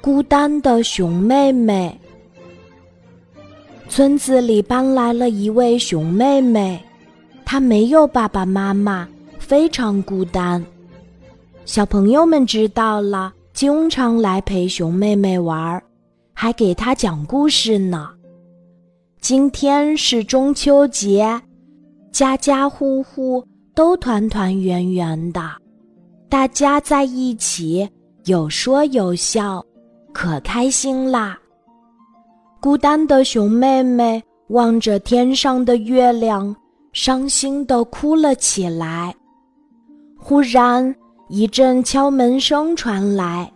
孤单的熊妹妹。村子里搬来了一位熊妹妹，她没有爸爸妈妈，非常孤单。小朋友们知道了，经常来陪熊妹妹玩，还给她讲故事呢。今天是中秋节，家家户户都团团圆圆的，大家在一起有说有笑，可开心啦。孤单的熊妹妹望着天上的月亮，伤心的哭了起来。忽然，一阵敲门声传来，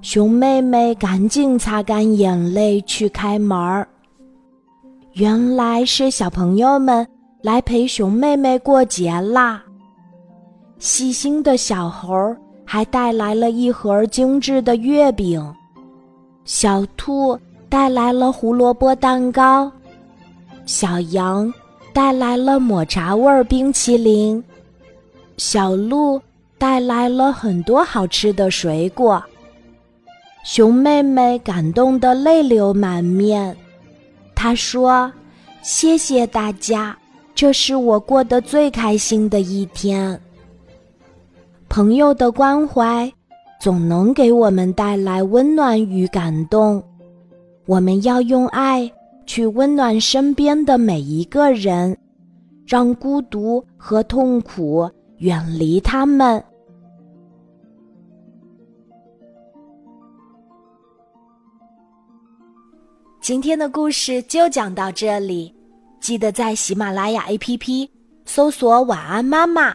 熊妹妹赶紧擦干眼泪去开门儿。原来是小朋友们来陪熊妹妹过节啦。细心的小猴还带来了一盒精致的月饼，小兔。带来了胡萝卜蛋糕，小羊带来了抹茶味冰淇淋，小鹿带来了很多好吃的水果。熊妹妹感动得泪流满面，她说：“谢谢大家，这是我过得最开心的一天。”朋友的关怀总能给我们带来温暖与感动。我们要用爱去温暖身边的每一个人，让孤独和痛苦远离他们。今天的故事就讲到这里，记得在喜马拉雅 APP 搜索“晚安妈妈”，